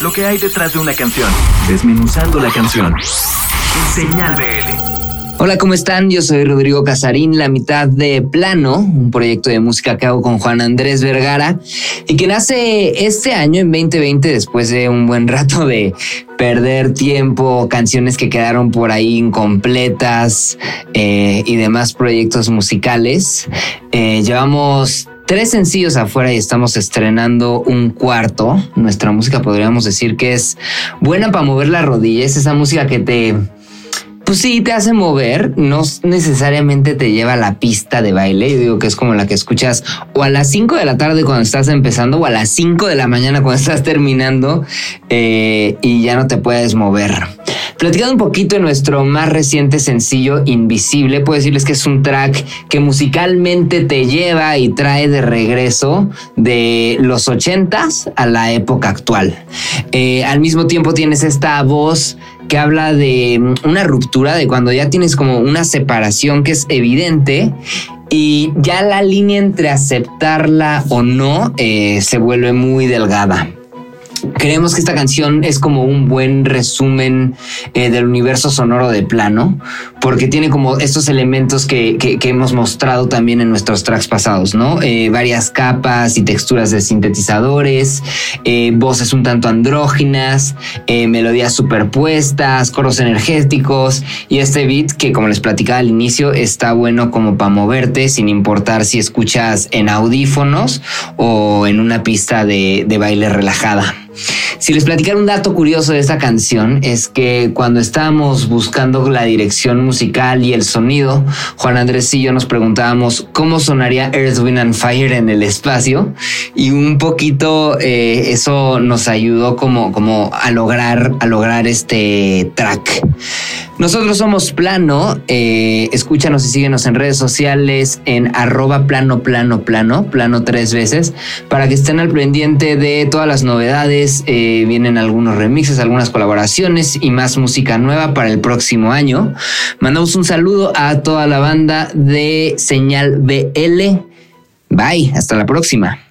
Lo que hay detrás de una canción. Desmenuzando la canción. Señal BL. Hola, ¿cómo están? Yo soy Rodrigo Casarín, la mitad de Plano, un proyecto de música que hago con Juan Andrés Vergara y que nace este año en 2020 después de un buen rato de perder tiempo, canciones que quedaron por ahí incompletas eh, y demás proyectos musicales. Eh, llevamos tres sencillos afuera y estamos estrenando un cuarto. Nuestra música podríamos decir que es buena para mover las rodillas, esa música que te pues sí, te hace mover, no necesariamente te lleva a la pista de baile. Yo digo que es como la que escuchas o a las 5 de la tarde cuando estás empezando o a las 5 de la mañana cuando estás terminando eh, y ya no te puedes mover. Platicando un poquito de nuestro más reciente sencillo, Invisible, puedo decirles que es un track que musicalmente te lleva y trae de regreso de los 80s a la época actual. Eh, al mismo tiempo tienes esta voz que habla de mm, una ruptura, de cuando ya tienes como una separación que es evidente y ya la línea entre aceptarla o no eh, se vuelve muy delgada. Creemos que esta canción es como un buen resumen eh, del universo sonoro de plano, porque tiene como estos elementos que, hemos mostrado también en nuestros tracks pasados, ¿no? Eh, varias capas y texturas de sintetizadores, eh, voces un tanto andróginas, melodías superpuestas, coros energéticos y este beat que como les platicaba al inicio está bueno como para moverte sin importar si escuchas en audífonos o en una pista de baile relajada. Si les platicara un dato curioso de esta canción es que cuando estábamos buscando la dirección musical y el sonido, Juan Andrés y yo nos preguntábamos cómo sonaría Earth, Wind and Fire en el espacio y un poquito eh, eso nos ayudó como, como a lograr a lograr este track. Nosotros somos Plano. Eh, escúchanos y síguenos en redes sociales en arroba plano, plano, plano, plano tres veces, para que estén al pendiente de todas las novedades. Eh, vienen algunos remixes, algunas colaboraciones y más música nueva para el próximo año. Mandamos un saludo a toda la banda de Señal BL. Bye, hasta la próxima.